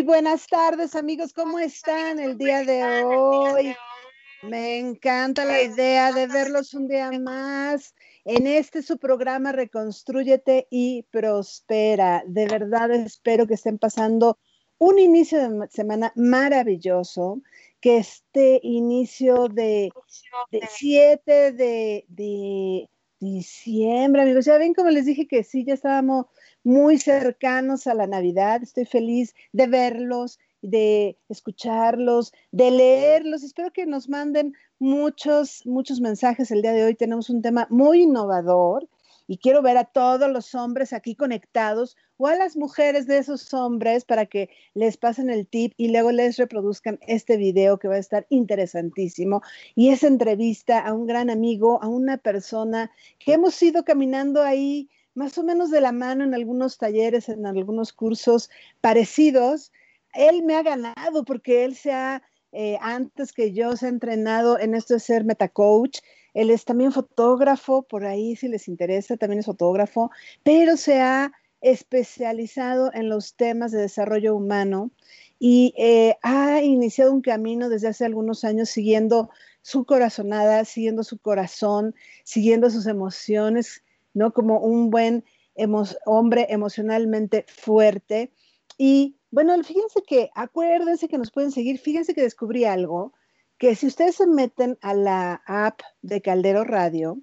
Muy buenas tardes, amigos. ¿Cómo están el día de hoy? Me encanta la idea de verlos un día más en este su programa Reconstrúyete y Prospera. De verdad espero que estén pasando un inicio de semana maravilloso, que este inicio de 7 de, de, diciembre, amigos, ya ven como les dije que sí, ya estábamos muy cercanos a la Navidad. Estoy feliz de verlos, de escucharlos, de leerlos. Espero que nos manden muchos, muchos mensajes el día de hoy. Tenemos un tema muy innovador y quiero ver a todos los hombres aquí conectados o a las mujeres de esos hombres para que les pasen el tip y luego les reproduzcan este video que va a estar interesantísimo. Y esa entrevista a un gran amigo, a una persona que hemos ido caminando ahí más o menos de la mano en algunos talleres, en algunos cursos parecidos. Él me ha ganado porque él se ha, eh, antes que yo, se ha entrenado en esto de ser metacoach. Él es también fotógrafo, por ahí si les interesa, también es fotógrafo, pero se ha especializado en los temas de desarrollo humano y eh, ha iniciado un camino desde hace algunos años siguiendo su corazonada, siguiendo su corazón, siguiendo sus emociones, ¿no? Como un buen hombre emocionalmente fuerte. Y bueno, fíjense que, acuérdense que nos pueden seguir, fíjense que descubrí algo, que si ustedes se meten a la app de Caldero Radio,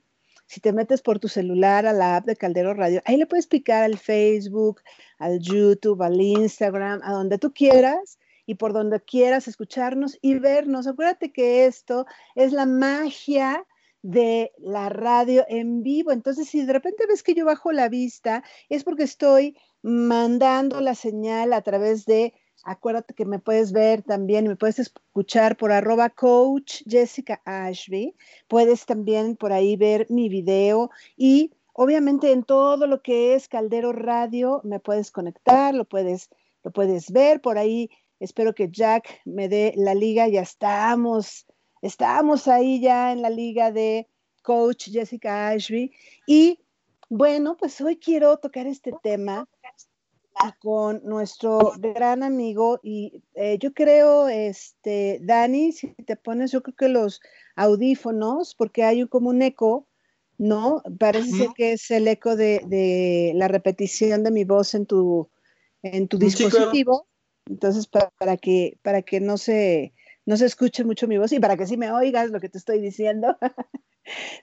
si te metes por tu celular a la app de Caldero Radio, ahí le puedes picar al Facebook, al YouTube, al Instagram, a donde tú quieras y por donde quieras escucharnos y vernos. Acuérdate que esto es la magia de la radio en vivo. Entonces, si de repente ves que yo bajo la vista, es porque estoy mandando la señal a través de, acuérdate que me puedes ver también, me puedes escuchar por arroba coach Jessica Ashby, puedes también por ahí ver mi video y obviamente en todo lo que es Caldero Radio me puedes conectar, lo puedes, lo puedes ver por ahí. Espero que Jack me dé la liga, ya estamos Estamos ahí ya en la liga de coach Jessica Ashby y bueno, pues hoy quiero tocar este tema con nuestro gran amigo y eh, yo creo, este, Dani, si te pones, yo creo que los audífonos, porque hay como un eco, ¿no? Parece que es el eco de, la repetición de mi voz en tu, en tu dispositivo. Entonces, para, que, para que no se, no se escuche mucho mi voz y para que sí me oigas lo que te estoy diciendo.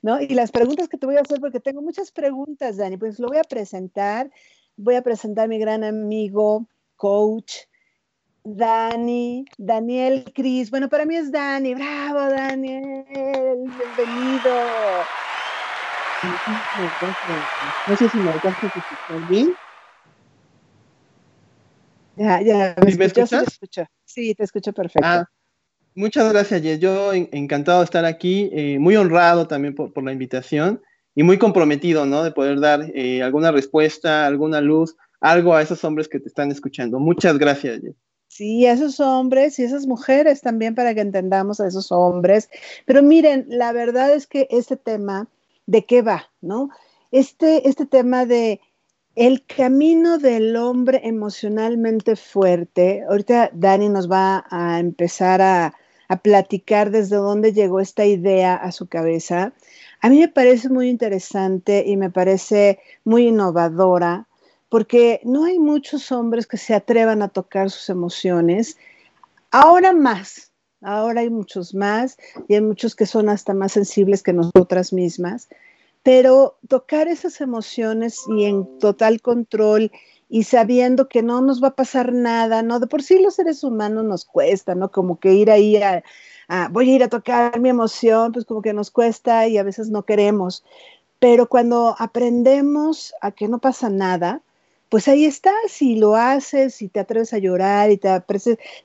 ¿No? Y las preguntas que te voy a hacer, porque tengo muchas preguntas, Dani, pues lo voy a presentar. Voy a presentar a mi gran amigo, coach, Dani, Daniel Cris. Bueno, para mí es Dani. Bravo, Daniel. Bienvenido. No sé si me alcanzas a escuchar bien. Ya, ya, me, escuchas? Sí, te escucho perfecto. Ah, Muchas gracias, Jess. Yo encantado de estar aquí, eh, muy honrado también por, la invitación y muy comprometido, ¿no? De poder dar eh, alguna respuesta, alguna luz, algo a esos hombres que te están escuchando. Muchas gracias, Jess. Sí, a esos hombres y esas mujeres también para que entendamos a esos hombres. Pero miren, la verdad es que este tema, ¿de qué va? ¿No? Este, este tema de el camino del hombre emocionalmente fuerte, ahorita Dani nos va a empezar a, a platicar desde dónde llegó esta idea a su cabeza. A mí me parece muy interesante y me parece muy innovadora porque no hay muchos hombres que se atrevan a tocar sus emociones. Ahora más, ahora hay muchos más y hay muchos que son hasta más sensibles que nosotras mismas, pero tocar esas emociones y en total control y sabiendo que no nos va a pasar nada, ¿no? De por sí los seres humanos nos cuesta, ¿no? Como que ir ahí a, voy a ir a tocar mi emoción, pues como que nos cuesta y a veces no queremos. Pero cuando aprendemos a que no pasa nada, pues ahí estás y lo haces y te atreves a llorar y te,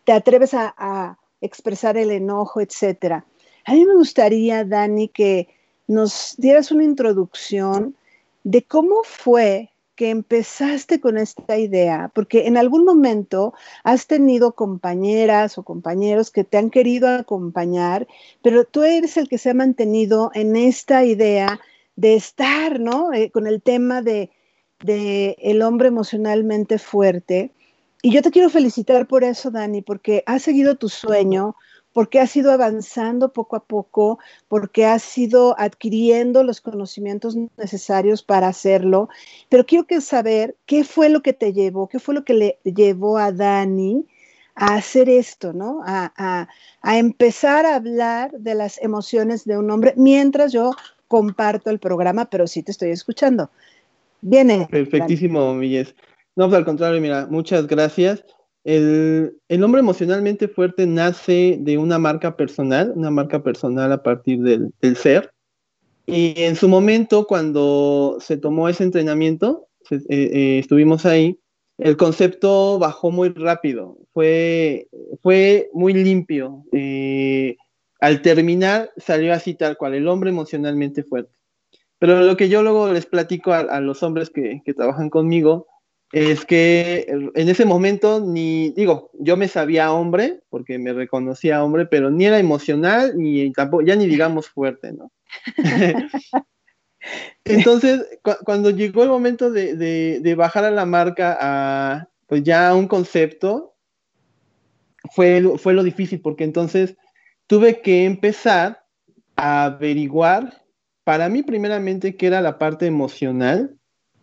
te atreves a, a expresar el enojo, etcétera. A mí me gustaría, Dani, que nos dieras una introducción de cómo fue que empezaste con esta idea? Porque en algún momento has tenido compañeras o compañeros que te han querido acompañar, pero tú eres el que se ha mantenido en esta idea de estar, ¿no? Eh, con el tema de, de, el hombre emocionalmente fuerte. y yo te quiero felicitar por eso, Dani, porque has seguido tu sueño, porque has ido avanzando poco a poco, porque has ido adquiriendo los conocimientos necesarios para hacerlo. Pero quiero que saber qué fue lo que te llevó, qué fue lo que le llevó a Dani a hacer esto, ¿no? A, empezar a hablar de las emociones de un hombre mientras yo comparto el programa, pero sí te estoy escuchando. Viene. Perfectísimo, Milles. No, pues al contrario, mira, muchas gracias. El, hombre emocionalmente fuerte nace de una marca personal, una marca personal a partir del, ser. Y en su momento, cuando se tomó ese entrenamiento, eh, eh, estuvimos ahí, el concepto bajó muy rápido, fue, muy limpio. Eh, al terminar salió así tal cual, el hombre emocionalmente fuerte. Pero lo que yo luego les platico a, los hombres que, trabajan conmigo es que en ese momento ni, digo, yo me sabía hombre, porque me reconocía hombre, pero ni era emocional, ni tampoco, ya ni digamos fuerte, ¿no? Entonces, cuando llegó el momento de, de, bajar a la marca a, pues ya un concepto, fue, fue lo difícil, porque entonces tuve que empezar a averiguar, para mí primeramente, qué era la parte emocional,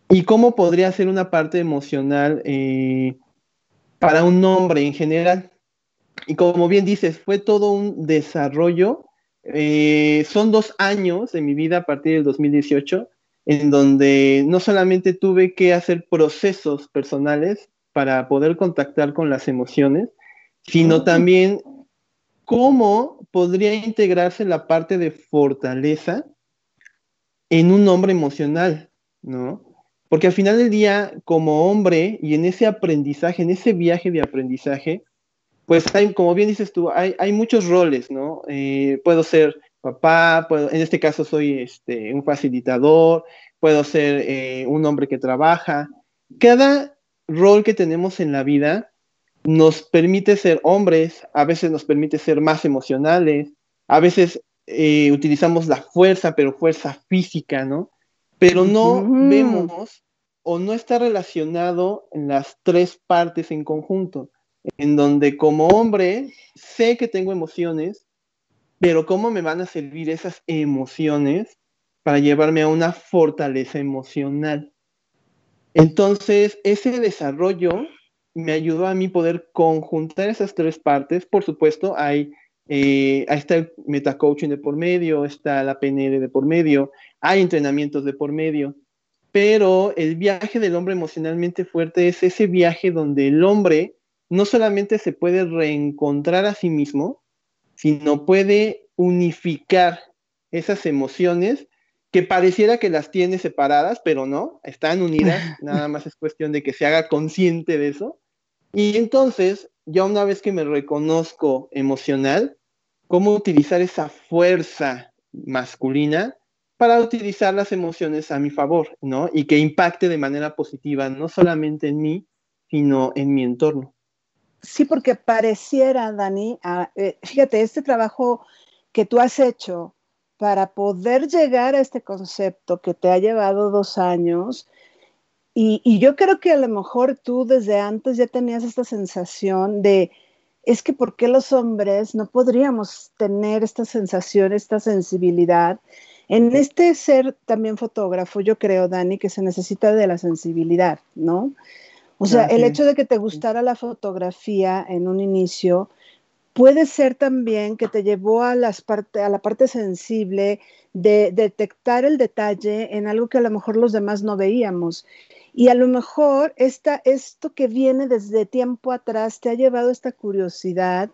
¿Y cómo podría ser una parte emocional eh, para un hombre en general? Y como bien dices, fue todo un desarrollo. Eh, son dos años de mi vida a partir del 2018 en donde no solamente tuve que hacer procesos personales para poder contactar con las emociones, sino también cómo podría integrarse la parte de fortaleza en un hombre emocional, ¿no? Porque al final del día, como hombre, y en ese aprendizaje, en ese viaje de aprendizaje, pues hay, como bien dices tú, hay, muchos roles, ¿no? Eh, puedo ser papá, puedo, en este caso soy este, un facilitador, puedo ser eh, un hombre que trabaja. Cada rol que tenemos en la vida nos permite ser hombres, a veces nos permite ser más emocionales, a veces eh, utilizamos la fuerza, pero fuerza física, ¿no? Pero no vemos o no está relacionado en las tres partes en conjunto, en donde como hombre sé que tengo emociones, pero ¿cómo me van a servir esas emociones para llevarme a una fortaleza emocional? Entonces, ese desarrollo me ayudó a mí poder conjuntar esas tres partes. Por supuesto, hay eh, ahí está el metacoaching de por medio, está la PNL de por medio, hay entrenamientos de por medio, pero el viaje del hombre emocionalmente fuerte es ese viaje donde el hombre no solamente se puede reencontrar a sí mismo, sino puede unificar esas emociones que pareciera que las tiene separadas, pero no, están unidas, nada más es cuestión de que se haga consciente de eso. Y entonces, ya una vez que me reconozco emocional, cómo utilizar esa fuerza masculina para utilizar las emociones a mi favor, ¿no? Y que impacte de manera positiva, no solamente en mí, sino en mi entorno. Sí, porque pareciera, Dani, eh, fíjate, este trabajo que tú has hecho para poder llegar a este concepto que te ha llevado dos años, y, y yo creo que a lo mejor tú desde antes ya tenías esta sensación de, es que ¿por qué los hombres no podríamos tener esta sensación, esta sensibilidad? En este ser también fotógrafo, yo creo, Dani, que se necesita de la sensibilidad, ¿no? O sea, el hecho de que te gustara la fotografía en un inicio puede ser también que te llevó a, las parte, a la parte sensible de detectar el detalle en algo que a lo mejor los demás no veíamos. Y a lo mejor esta, esto que viene desde tiempo atrás te ha llevado esta curiosidad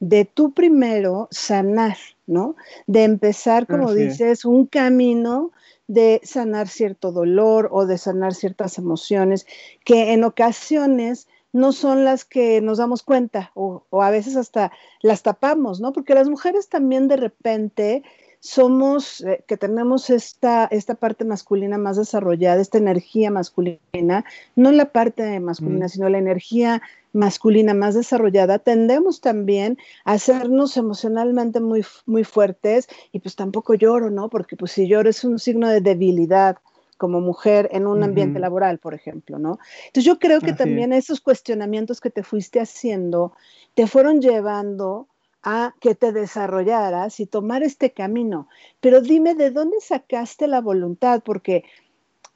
de tú primero sanar, ¿no? De empezar, como dices, un camino de sanar cierto dolor o de sanar ciertas emociones que en ocasiones no son las que nos damos cuenta o, o, a veces hasta las tapamos, ¿no? Porque las mujeres también de repente somos, eh, que tenemos esta, esta parte masculina más desarrollada, esta energía masculina, no la parte masculina, sino la energía masculina más desarrollada, tendemos también a hacernos emocionalmente muy, muy fuertes y pues tampoco lloro, ¿no? Porque pues si lloro es un signo de debilidad como mujer en un ambiente laboral, por ejemplo, ¿no? Entonces yo creo que también esos cuestionamientos que te fuiste haciendo te fueron llevando a que te desarrollaras y tomar este camino. Pero dime, ¿de dónde sacaste la voluntad? Porque,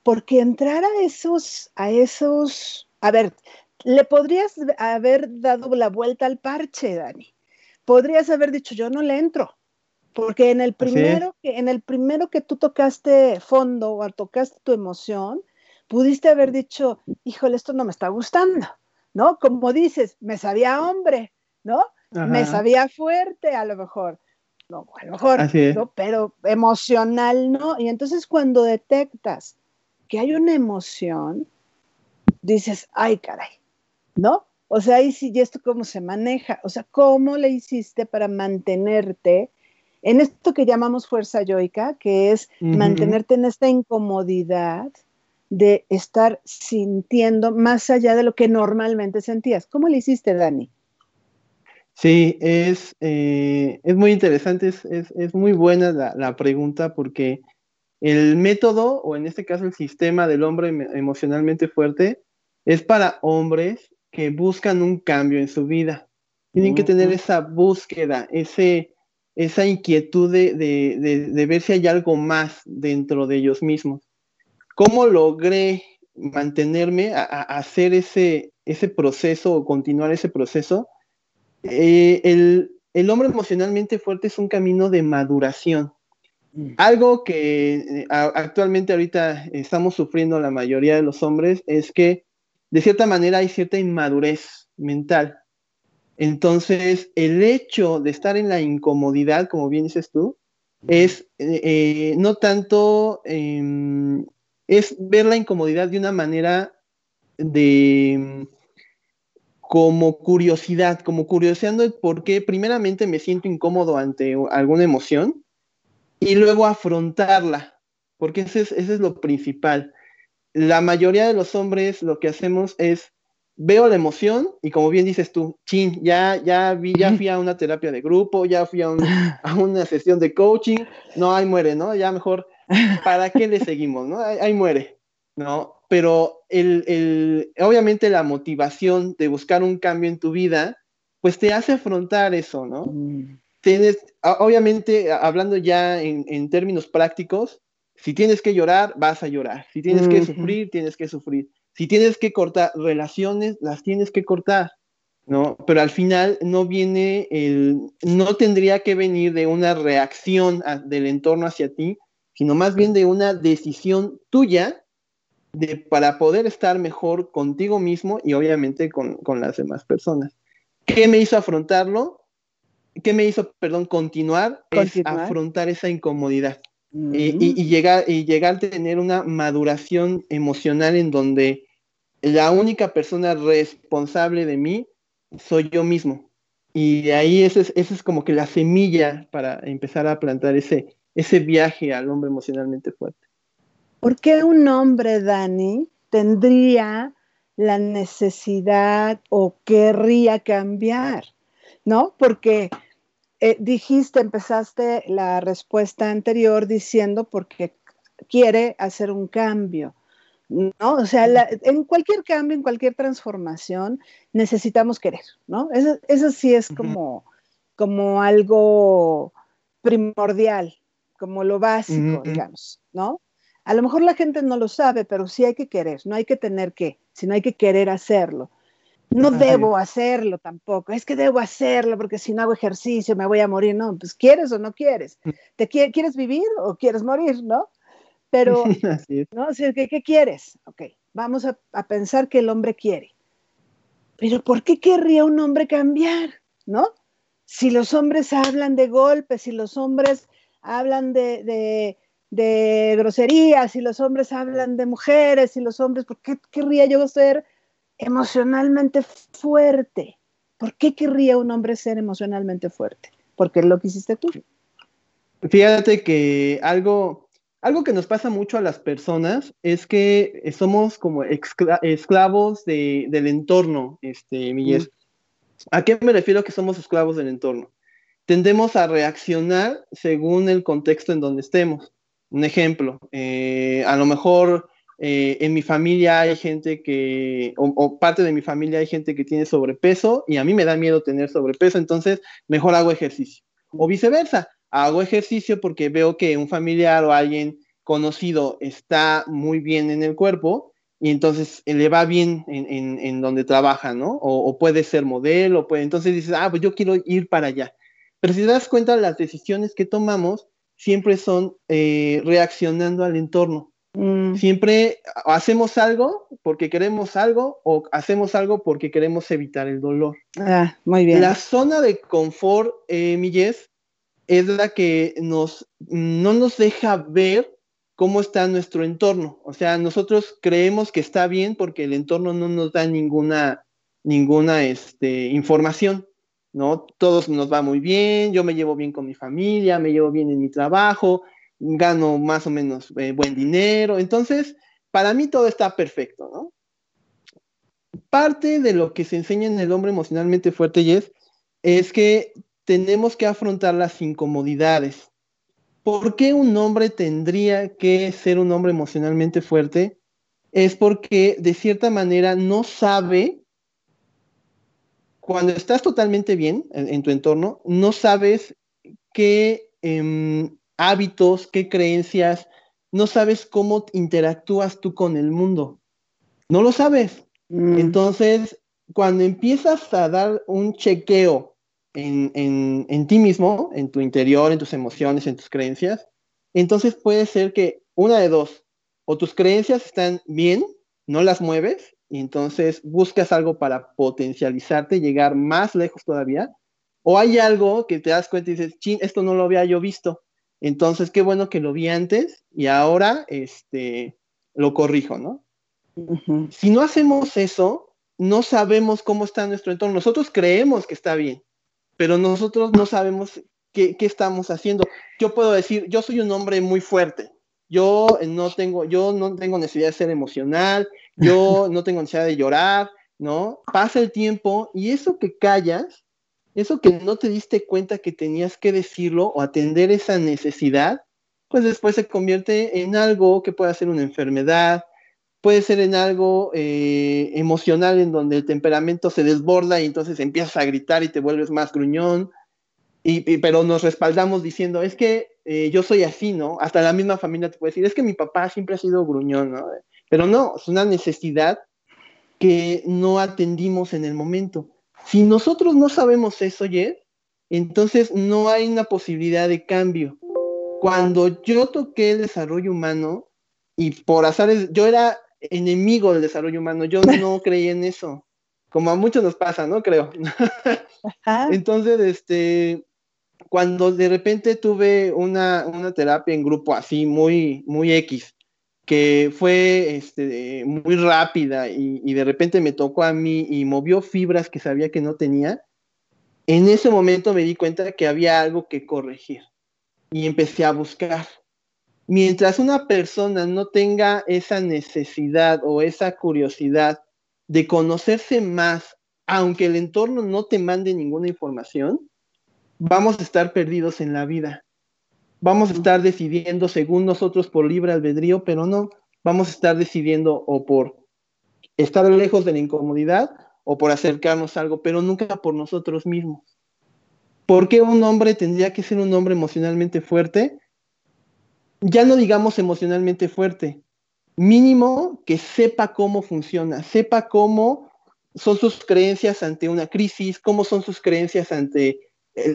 porque entrar a esos, a esos, a ver, le podrías haber dado la vuelta al parche, Dani. Podrías haber dicho, yo no le entro. Porque en el primero, que, en el primero que tú tocaste fondo o tocaste tu emoción, pudiste haber dicho, híjole, esto no me está gustando, ¿no? Como dices, me sabía hombre, ¿no? Me sabía fuerte a lo mejor. No, a lo mejor, ¿no? pero emocional no. Y entonces cuando detectas que hay una emoción, dices, ay, caray, ¿no? O sea, ¿y esto cómo se maneja? O sea, ¿cómo le hiciste para mantenerte en esto que llamamos fuerza yoica, que es mantenerte en esta incomodidad de estar sintiendo más allá de lo que normalmente sentías? ¿Cómo le hiciste, Dani? Sí, es, eh, es muy interesante, es, muy buena la, pregunta porque el método, o en este caso el sistema del hombre emocionalmente fuerte, es para hombres que buscan un cambio en su vida. Tienen que tener esa búsqueda, ese, esa inquietud de, ver si hay algo más dentro de ellos mismos. ¿Cómo logré mantenerme a, a hacer ese, ese proceso o continuar ese proceso? Eh, el, hombre emocionalmente fuerte es un camino de maduración. Mm. Algo que eh, actualmente ahorita estamos sufriendo la mayoría de los hombres es que de cierta manera hay cierta inmadurez mental. Entonces, el hecho de estar en la incomodidad, como bien dices tú, es eh, no tanto, em, es ver la incomodidad de una manera de como curiosidad, como curioseando por qué primeramente me siento incómodo ante alguna emoción y luego afrontarla, porque ese es, ese es lo principal. La mayoría de los hombres lo que hacemos es veo la emoción y como bien dices tú, chin, ya, ya, vi, ya fui a una terapia de grupo, ya fui a, una sesión de coaching, no, ahí muere, ¿no? Ya mejor, ¿para qué le seguimos, no? ahí muere, ¿no? Pero el, obviamente la motivación de buscar un cambio en tu vida, pues te hace afrontar eso, ¿no? Mm. Tienes, obviamente, hablando ya en, términos prácticos, si tienes que llorar, vas a llorar. Si tienes que sufrir, tienes que sufrir. Si tienes que cortar relaciones, las tienes que cortar, ¿no? Pero al final no viene el, no tendría que venir de una reacción del entorno hacia ti, sino más bien de una decisión tuya para poder estar mejor contigo mismo y obviamente con, las demás personas. ¿Qué me hizo afrontarlo? ¿Qué me hizo, perdón, continuar? Es afrontar esa incomodidad y, llegar, y llegar a tener una maduración emocional en donde la única persona responsable de mí soy yo mismo. Y de ahí esa es, es como que la semilla para empezar a plantar ese, ese viaje al hombre emocionalmente fuerte. ¿Por qué un hombre, Dani, tendría la necesidad o querría cambiar? ¿No? Porque eh, dijiste, empezaste la respuesta anterior diciendo porque quiere hacer un cambio. ¿no? O sea, en cualquier cambio, en cualquier transformación, necesitamos querer, ¿no? Eso, sí es como, como algo primordial, como lo básico, digamos, ¿no? A lo mejor la gente no lo sabe, pero sí hay que querer, no hay que tener que, sino hay que querer hacerlo. No debo hacerlo tampoco, es que debo hacerlo porque si no hago ejercicio me voy a morir, no, pues quieres o no quieres, mm. ¿te quieres vivir o quieres morir, no? Pero, ¿no? ¿qué, ¿qué, quieres? Ok, vamos a, a pensar que el hombre quiere. Pero ¿por qué querría un hombre cambiar, no? Si los hombres hablan de golpes, si los hombres hablan de de groserías y los hombres hablan de mujeres y los hombres, ¿por qué querría yo ser emocionalmente fuerte? ¿Por qué querría un hombre ser emocionalmente fuerte? Porque es lo que hiciste tú. Fíjate que algo, algo que nos pasa mucho a las personas es que somos como esclavos del entorno, este, Miguel. ¿A qué me refiero que somos esclavos del entorno? Tendemos a reaccionar según el contexto en donde estemos. Un ejemplo, eh, a lo mejor eh, en mi familia hay gente que, o, parte de mi familia hay gente que tiene sobrepeso y a mí me da miedo tener sobrepeso, entonces mejor hago ejercicio. O viceversa, hago ejercicio porque veo que un familiar o alguien conocido está muy bien en el cuerpo y entonces le va bien en, donde trabaja, ¿no? O, puede ser modelo, puede, entonces dices, ah, pues yo quiero ir para allá. Pero si te das cuenta, las decisiones que tomamos siempre son eh, reaccionando al entorno. Mm. Siempre hacemos algo porque queremos algo o hacemos algo porque queremos evitar el dolor. Ah, muy bien. La zona de confort, eh, Millés, es la que nos, no nos deja ver cómo está nuestro entorno. O sea, nosotros creemos que está bien porque el entorno no nos da ninguna, ninguna este, información. ¿No? Todos nos va muy bien, yo me llevo bien con mi familia, me llevo bien en mi trabajo, gano más o menos eh, buen dinero, entonces para mí todo está perfecto, ¿no? Parte de lo que se enseña en el hombre emocionalmente fuerte, Jess, es que tenemos que afrontar las incomodidades. ¿Por qué un hombre tendría que ser un hombre emocionalmente fuerte? Es porque de cierta manera no sabe cuando estás totalmente bien en, tu entorno, no sabes qué em, hábitos, qué creencias, no sabes cómo interactúas tú con el mundo. No lo sabes. Mm. Entonces, cuando empiezas a dar un chequeo en, en, ti mismo, en tu interior, en tus emociones, en tus creencias, entonces puede ser que una de dos, o tus creencias están bien, no las mueves, y entonces buscas algo para potencializarte, llegar más lejos todavía, o hay algo que te das cuenta y dices, chin, esto no lo había yo visto, entonces qué bueno que lo vi antes y ahora este, lo corrijo, ¿no? Si no hacemos eso, no sabemos cómo está nuestro entorno. Nosotros creemos que está bien, pero nosotros no sabemos qué, qué estamos haciendo. Yo puedo decir, yo soy un hombre muy fuerte, yo no tengo, yo no tengo necesidad de ser emocional, yo no tengo necesidad de llorar, ¿no? Pasa el tiempo y eso que callas, eso que no te diste cuenta que tenías que decirlo o atender esa necesidad, pues después se convierte en algo que puede ser una enfermedad, puede ser en algo eh, emocional en donde el temperamento se desborda y entonces empiezas a gritar y te vuelves más gruñón, y, pero nos respaldamos diciendo, es que eh, yo soy así, ¿no? Hasta la misma familia te puede decir, es que mi papá siempre ha sido gruñón, ¿no? Pero no, es una necesidad que no atendimos en el momento. Si nosotros no sabemos eso, ayer, entonces no hay una posibilidad de cambio. Cuando yo toqué el desarrollo humano, y por azar, yo era enemigo del desarrollo humano, yo no creía en eso, como a muchos nos pasa, ¿no? Creo. Entonces, este, cuando de repente tuve una, terapia en grupo así, muy, muy X, que fue este, muy rápida y, de repente me tocó a mí y movió fibras que sabía que no tenía, en ese momento me di cuenta que había algo que corregir y empecé a buscar. Mientras una persona no tenga esa necesidad o esa curiosidad de conocerse más, aunque el entorno no te mande ninguna información, vamos a estar perdidos en la vida. Vamos a estar decidiendo según nosotros por libre albedrío, pero no, vamos a estar decidiendo o por estar lejos de la incomodidad o por acercarnos a algo, pero nunca por nosotros mismos. ¿Por qué un hombre tendría que ser un hombre emocionalmente fuerte? Ya no digamos emocionalmente fuerte, mínimo que sepa cómo funciona, sepa cómo son sus creencias ante una crisis, cómo son sus creencias ante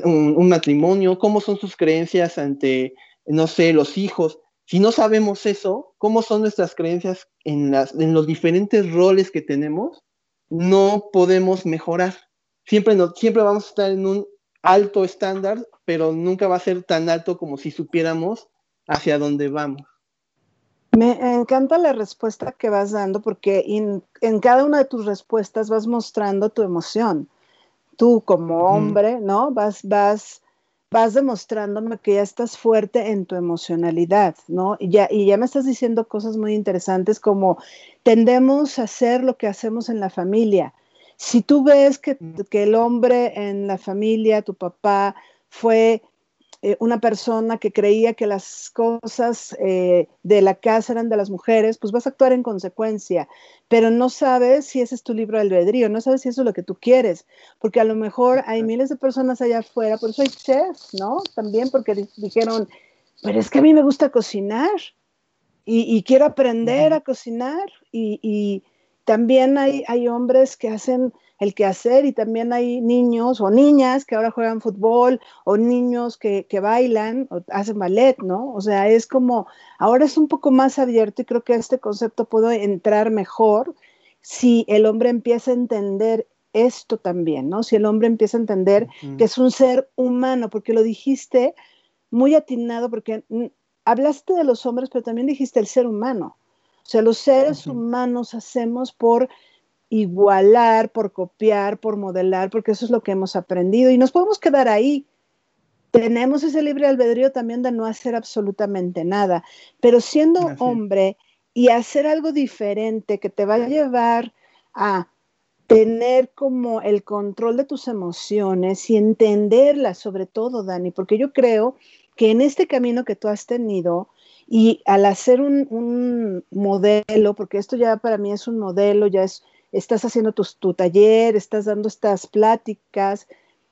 un, matrimonio, cómo son sus creencias ante, no sé, los hijos. Si no sabemos eso, cómo son nuestras creencias en, las, en los diferentes roles que tenemos, no podemos mejorar. Siempre, no, siempre vamos a estar en un alto estándar, pero nunca va a ser tan alto como si supiéramos hacia dónde vamos. Me encanta la respuesta que vas dando porque en cada una de tus respuestas vas mostrando tu emoción tú como hombre, ¿no? Vas, vas, vas demostrándome que ya estás fuerte en tu emocionalidad, ¿no? Y ya, y ya me estás diciendo cosas muy interesantes como tendemos a hacer lo que hacemos en la familia. Si tú ves que, que el hombre en la familia, tu papá, fue eh, una persona que creía que las cosas eh, de la casa eran de las mujeres, pues vas a actuar en consecuencia, pero no sabes si ese es tu libro de albedrío, no sabes si eso es lo que tú quieres, porque a lo mejor hay miles de personas allá afuera, por eso hay chefs, ¿no? También porque dijeron, pero es que a mí me gusta cocinar y, quiero aprender a cocinar y, también hay, hay hombres que hacen el quehacer y también hay niños o niñas que ahora juegan fútbol o niños que, bailan o hacen ballet, ¿no? O sea, es como, ahora es un poco más abierto y creo que este concepto puede entrar mejor si el hombre empieza a entender esto también, ¿no? Si el hombre empieza a entender que es un ser humano, porque lo dijiste muy atinado, porque hablaste de los hombres, pero también dijiste el ser humano. O sea, los seres humanos hacemos por igualar, por copiar, por modelar, porque eso es lo que hemos aprendido y nos podemos quedar ahí. Tenemos ese libre albedrío también de no hacer absolutamente nada, pero siendo hombre y hacer algo diferente que te va a llevar a tener como el control de tus emociones y entenderlas sobre todo, Dani, porque yo creo que en este camino que tú has tenido y al hacer un, un modelo, porque esto ya para mí es un modelo, ya es estás haciendo tu, taller, estás dando estas pláticas,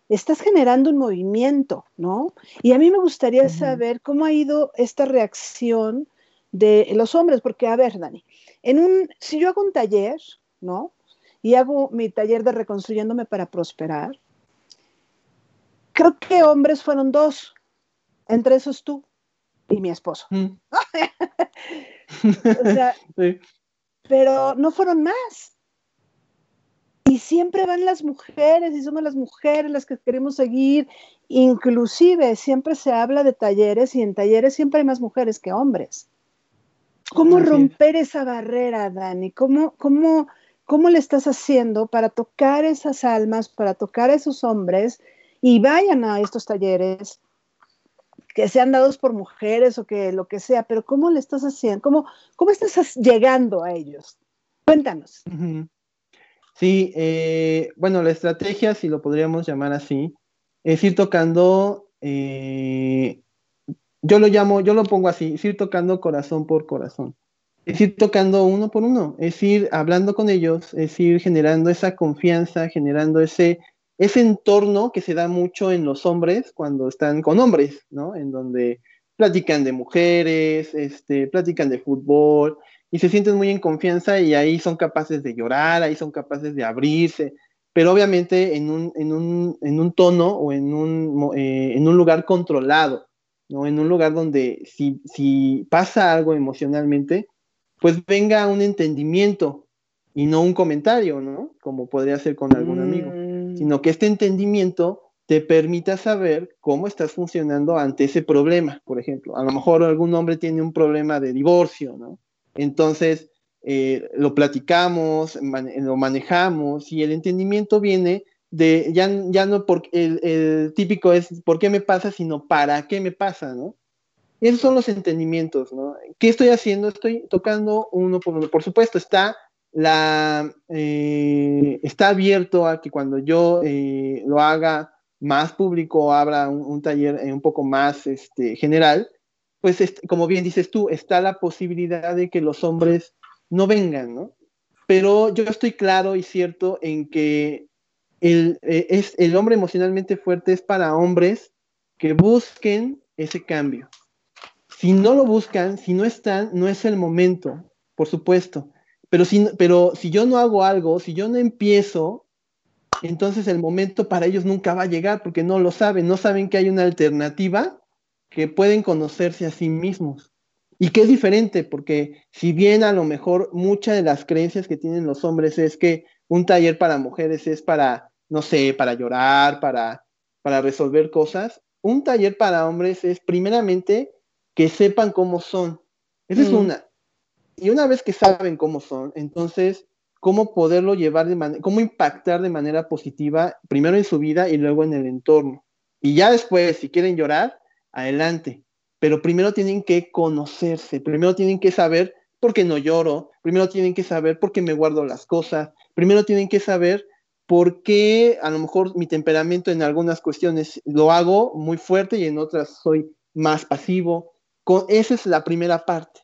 estás generando un movimiento, ¿no? Y a mí me gustaría saber cómo ha ido esta reacción de los hombres, porque a ver, Dani, en un, si yo hago un taller, ¿no? Y hago mi taller de reconstruyéndome para prosperar, creo que hombres fueron dos, entre esos tú y mi esposo. o sea, pero no fueron más. Y siempre van las mujeres y somos las mujeres las que queremos seguir. Inclusive siempre se habla de talleres y en talleres siempre hay más mujeres que hombres. ¿Cómo romper esa barrera, Dani? ¿Cómo, cómo, ¿Cómo le estás haciendo para tocar esas almas, para tocar a esos hombres y vayan a estos talleres que sean dados por mujeres o que lo que sea, pero ¿cómo le estás haciendo? ¿Cómo, cómo estás llegando a ellos? Cuéntanos. Sí, eh, bueno, la estrategia, si lo podríamos llamar así, es ir tocando, eh, yo lo llamo, yo lo pongo así, es ir tocando corazón por corazón. Es ir tocando uno por uno, es ir hablando con ellos, es ir generando esa confianza, generando ese, ese entorno que se da mucho en los hombres cuando están con hombres, ¿no? En donde platican de mujeres, este, platican de fútbol, y se sienten muy en confianza y ahí son capaces de llorar, ahí son capaces de abrirse, pero obviamente en un, en un, en un tono o en un, eh, en un lugar controlado, ¿no? En un lugar donde si, si pasa algo emocionalmente, pues venga un entendimiento y no un comentario, ¿no? Como podría ser con algún amigo, mm. sino que este entendimiento te permita saber cómo estás funcionando ante ese problema, por ejemplo. A lo mejor algún hombre tiene un problema de divorcio, ¿no? Entonces, eh, lo platicamos, lo manejamos y el entendimiento viene de, ya, ya no porque el, típico es por qué me pasa, sino para qué me pasa, ¿no? esos son los entendimientos, ¿no? ¿Qué estoy haciendo? Estoy tocando uno por uno. Por supuesto, está la eh, está abierto a que cuando yo eh, lo haga más público, abra un, taller un poco más este, general, pues como bien dices tú, está la posibilidad de que los hombres no vengan, ¿no? Pero yo estoy claro y cierto en que el, eh, es, el hombre emocionalmente fuerte es para hombres que busquen ese cambio. Si no lo buscan, si no están, no es el momento, por supuesto. Pero si, pero si yo no hago algo, si yo no empiezo, entonces el momento para ellos nunca va a llegar porque no lo saben, no saben que hay una alternativa que pueden conocerse a sí mismos. Y que es diferente, porque si bien a lo mejor muchas de las creencias que tienen los hombres es que un taller para mujeres es para, no sé, para llorar, para, para resolver cosas, un taller para hombres es primeramente que sepan cómo son. Esa es mm. una. Y una vez que saben cómo son, entonces, cómo poderlo llevar de manera, cómo impactar de manera positiva, primero en su vida y luego en el entorno. Y ya después, si quieren llorar, adelante. Pero primero tienen que conocerse, primero tienen que saber por qué no lloro, primero tienen que saber por qué me guardo las cosas, primero tienen que saber por qué a lo mejor mi temperamento en algunas cuestiones lo hago muy fuerte y en otras soy más pasivo. Con, esa es la primera parte.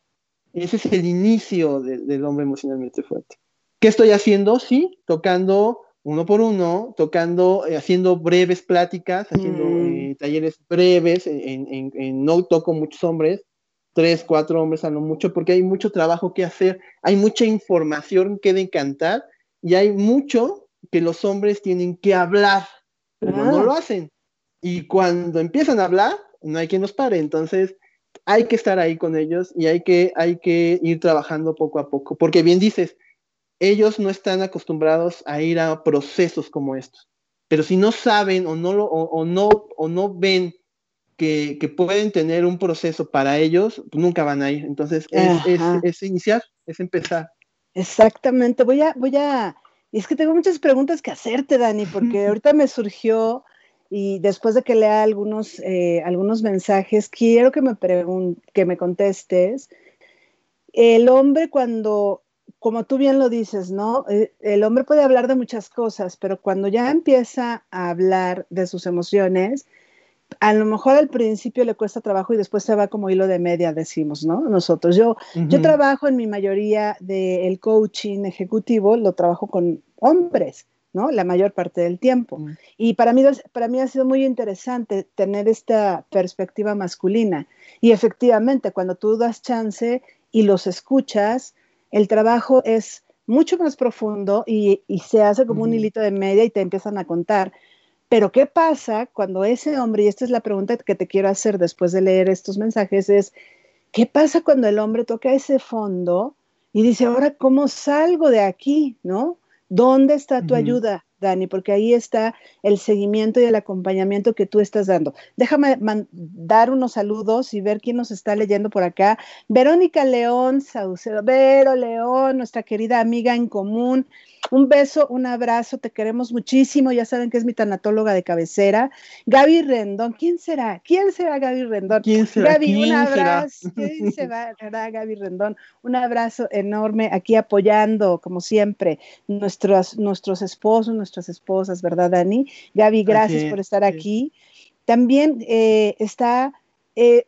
Ese es el inicio del hombre emocionalmente fuerte. ¿Qué estoy haciendo? Sí, tocando uno por uno, tocando, eh, haciendo breves pláticas, haciendo mm. eh, talleres breves, en, no toco muchos hombres, tres, cuatro hombres a lo mucho, porque hay mucho trabajo que hacer, hay mucha información que decantar y hay mucho que los hombres tienen que hablar, pero no lo hacen. Y cuando empiezan a hablar, no hay quien los pare, entonces hay que estar ahí con ellos y hay que, hay que ir trabajando poco a poco, porque bien dices, ellos no están acostumbrados a ir a procesos como estos, pero si no saben o no, lo, o, no, o no ven que, pueden tener un proceso para ellos, pues nunca van a ir. Entonces, es, es, iniciar, es empezar. Exactamente. Voy a, voy a, y es que tengo muchas preguntas que hacerte, Dani, porque ahorita me surgió y después de que lea algunos, eh, algunos mensajes, quiero que me, que me contestes. El hombre cuando, como tú bien lo dices, ¿no? Eh, el hombre puede hablar de muchas cosas, pero cuando ya empieza a hablar de sus emociones, a lo mejor al principio le cuesta trabajo y después se va como hilo de media, decimos, ¿no? Nosotros, yo, yo trabajo en mi mayoría del coaching ejecutivo, lo trabajo con hombres, ¿no? La mayor parte del tiempo. Mm. Y para mí, para mí ha sido muy interesante tener esta perspectiva masculina. Y efectivamente, cuando tú das chance y los escuchas, el trabajo es mucho más profundo y, se hace como un hilito de media y te empiezan a contar. Pero ¿qué pasa cuando ese hombre, y esta es la pregunta que te quiero hacer después de leer estos mensajes, es, ¿qué pasa cuando el hombre toca ese fondo y dice, ahora, ¿cómo salgo de aquí? ¿No? ¿Dónde está tu ayuda? Dani, porque ahí está el seguimiento y el acompañamiento que tú estás dando. Déjame dar unos saludos y ver quién nos está leyendo por acá. Verónica León Saucedo, Vero León, nuestra querida amiga en común. Un beso, un abrazo, te queremos muchísimo. Ya saben que es mi tanatóloga de cabecera. Gaby Rendón, ¿quién será? ¿Quién será Gaby Rendón? ¿Quién será? Gaby, un abrazo. ¿Quién será Gaby Rendón? Un abrazo enorme aquí apoyando, como siempre, nuestros, nuestros esposos, nuestras esposas, ¿verdad, Dani? Gaby, gracias por estar aquí. También eh, está eh,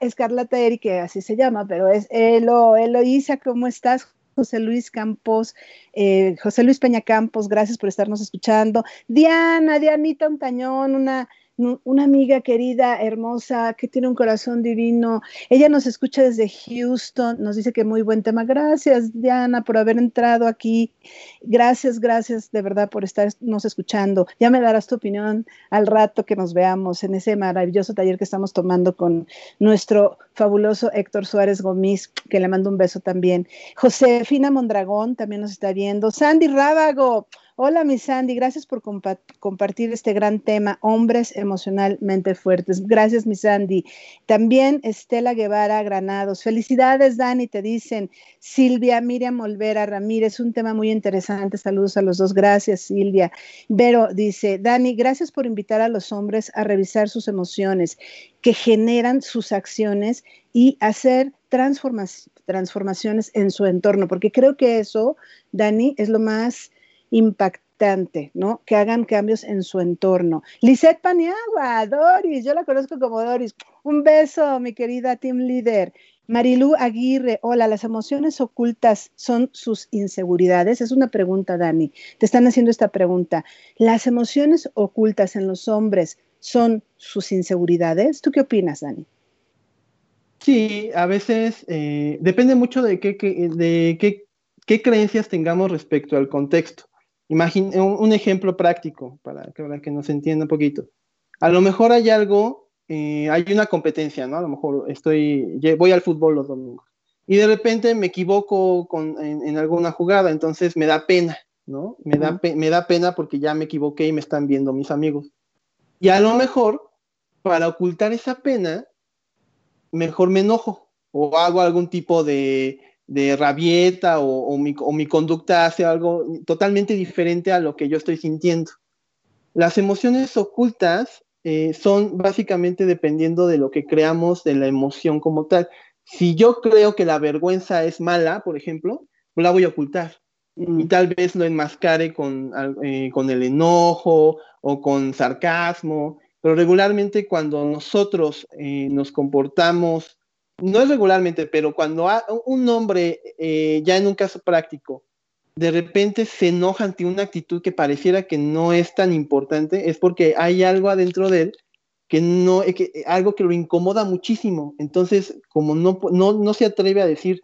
Escarlata Eri, que así se llama, pero es Elo, Eloísa, ¿cómo estás? José Luis Campos, eh, José Luis Peña Campos, gracias por estarnos escuchando. Diana, Dianita Untañón, una una amiga querida, hermosa, que tiene un corazón divino. Ella nos escucha desde Houston, nos dice que muy buen tema. Gracias, Diana, por haber entrado aquí. Gracias, gracias de verdad por estarnos escuchando. Ya me darás tu opinión al rato que nos veamos en ese maravilloso taller que estamos tomando con nuestro fabuloso Héctor Suárez Gomis, que le mando un beso también. Josefina Mondragón también nos está viendo. Sandy Rábago. Hola, mi Sandy, gracias por compartir este gran tema, hombres emocionalmente fuertes. Gracias, mi Sandy. También Estela Guevara Granados. Felicidades, Dani, te dicen. Silvia, Miriam Olvera Ramírez, un tema muy interesante. Saludos a los dos. Gracias, Silvia. Vero dice, Dani, gracias por invitar a los hombres a revisar sus emociones que generan sus acciones y hacer transformaciones en su entorno, porque creo que eso, Dani, es lo más impactante, ¿no? Que hagan cambios en su entorno. Lisette Paniagua, Doris, yo la conozco como Doris. Un beso, mi querida team leader. Marilú Aguirre, hola, ¿las emociones ocultas son sus inseguridades? Es una pregunta, Dani. Te están haciendo esta pregunta. ¿Las emociones ocultas en los hombres son sus inseguridades? ¿Tú qué opinas, Dani? Sí, a veces eh, depende mucho de qué, de qué, qué creencias tengamos respecto al contexto. Imagine, un, ejemplo práctico para que, para que nos entienda un poquito. A lo mejor hay algo, eh, hay una competencia, ¿no? A lo mejor estoy, voy al fútbol los domingos y de repente me equivoco con, en, alguna jugada, entonces me da pena, ¿no? Me, da, me da pena porque ya me equivoqué y me están viendo mis amigos. Y a lo mejor, para ocultar esa pena, mejor me enojo o hago algún tipo de, de rabieta o, mi, conducta hace algo totalmente diferente a lo que yo estoy sintiendo. Las emociones ocultas eh, son básicamente dependiendo de lo que creamos de la emoción como tal. Si yo creo que la vergüenza es mala, por ejemplo, pues la voy a ocultar. y tal vez lo enmascare con, eh, con el enojo o con sarcasmo, pero regularmente cuando nosotros eh, nos comportamos, no es regularmente, pero cuando un hombre, eh, ya en un caso práctico, de repente se enoja ante una actitud que pareciera que no es tan importante, es porque hay algo adentro de él que no, que, algo que lo incomoda muchísimo. Entonces, como no, no, no se atreve a decir,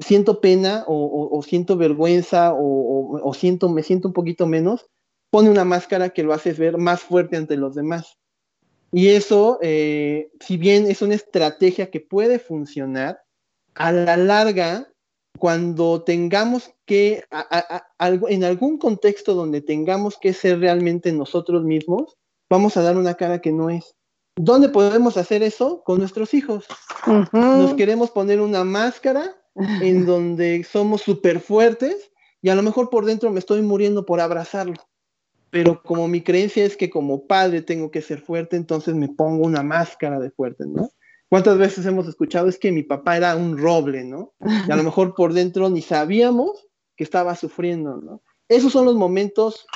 siento pena o, siento vergüenza o, siento, me siento un poquito menos, pone una máscara que lo hace ver más fuerte ante los demás. Y eso, eh, si bien es una estrategia que puede funcionar, a la larga, cuando tengamos que, en algún contexto donde tengamos que ser realmente nosotros mismos, vamos a dar una cara que no es. ¿Dónde podemos hacer eso? Con nuestros hijos. Nos queremos poner una máscara en donde somos súper fuertes y a lo mejor por dentro me estoy muriendo por abrazarlo. Pero como mi creencia es que como padre tengo que ser fuerte, entonces me pongo una máscara de fuerte, ¿no? ¿Cuántas veces hemos escuchado es que mi papá era un roble, ¿no? Y a lo mejor por dentro ni sabíamos que estaba sufriendo, ¿no? Esos son los momentos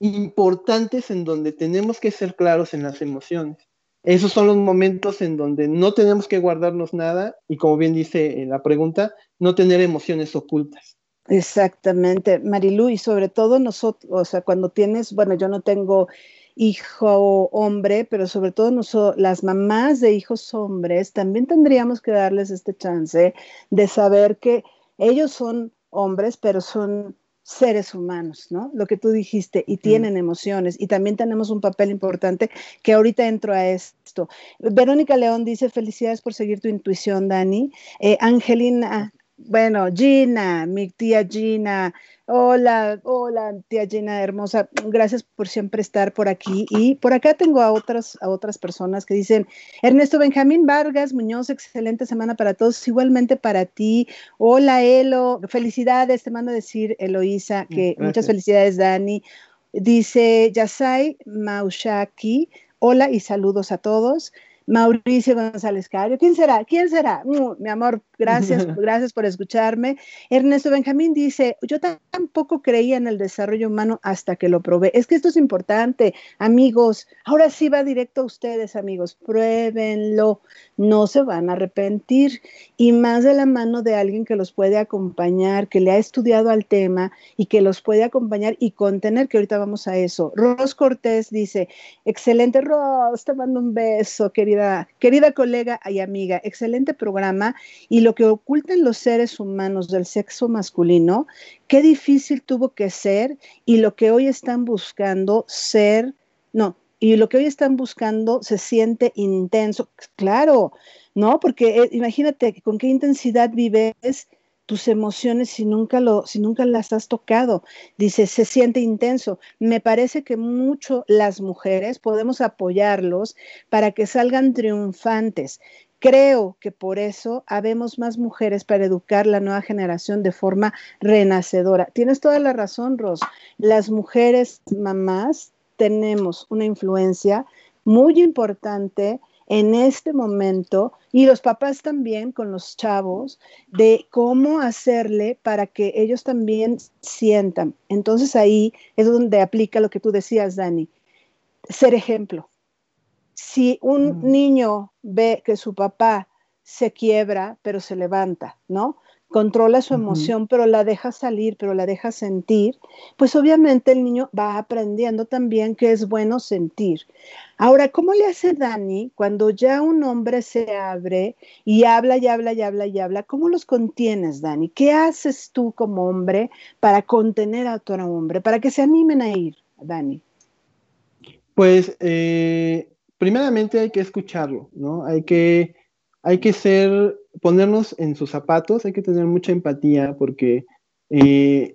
importantes en donde tenemos que ser claros en las emociones. Esos son los momentos en donde no tenemos que guardarnos nada y como bien dice la pregunta, no tener emociones ocultas. Exactamente, Marilu, y sobre todo nosotros, o sea, cuando tienes, bueno, yo no tengo hijo hombre, pero sobre todo nosotros, las mamás de hijos hombres, también tendríamos que darles este chance de saber que ellos son hombres, pero son seres humanos, ¿no? Lo que tú dijiste, y tienen emociones, y también tenemos un papel importante que ahorita entro a esto. Verónica León dice, felicidades por seguir tu intuición, Dani. Eh, Angelina, bueno, Gina, mi tía Gina, Hola, hola, tía Gina hermosa. Gracias por siempre estar por aquí. Y por acá tengo a otras, a otras personas que dicen, Ernesto Benjamín Vargas Muñoz, excelente semana para todos, igualmente para ti. Hola, Elo, felicidades, te mando a decir, Eloísa, que muchas felicidades, Dani. Dice Yasai Maushaki, hola y saludos a todos. Mauricio González Cario. ¿Quién será? ¿Quién será? Mm, mi amor, gracias, gracias por escucharme. Ernesto Benjamín dice, yo tampoco creía en el desarrollo humano hasta que lo probé. Es que esto es importante, amigos. Ahora sí va directo a ustedes, amigos. Pruébenlo, no se van a arrepentir. Y más de la mano de alguien que los puede acompañar, que le ha estudiado al tema y que los puede acompañar y contener, que ahorita vamos a eso. Ros Cortés dice, excelente Ros, te mando un beso, querido querida, colega y amiga, excelente programa y lo que ocultan los seres humanos del sexo masculino, qué difícil tuvo que ser y lo que hoy están buscando ser, no, y lo que hoy están buscando se siente intenso, claro, ¿no? Porque eh, imagínate con qué intensidad vives tus emociones si nunca lo, si nunca las has tocado. Dice, se siente intenso. Me parece que mucho las mujeres podemos apoyarlos para que salgan triunfantes. Creo que por eso habemos más mujeres para educar la nueva generación de forma renacedora. Tienes toda la razón, Ros. Las mujeres mamás tenemos una influencia muy importante en este momento y los papás también con los chavos de cómo hacerle para que ellos también sientan. Entonces ahí es donde aplica lo que tú decías, Dani, ser ejemplo. Si un mm. niño ve que su papá se quiebra, pero se levanta, ¿no? Controla su emoción, pero la deja salir, pero la deja sentir, pues obviamente el niño va aprendiendo también que es bueno sentir. Ahora, ¿cómo le hace Dani cuando ya un hombre se abre y habla y habla y habla y habla? ¿Cómo los contienes, Dani? ¿Qué haces tú como hombre para contener a otro hombre, para que se animen a ir, Dani? Pues, eh, primeramente hay que escucharlo, ¿no? Hay que hay que ser, ponernos en sus zapatos, hay que tener mucha empatía porque eh,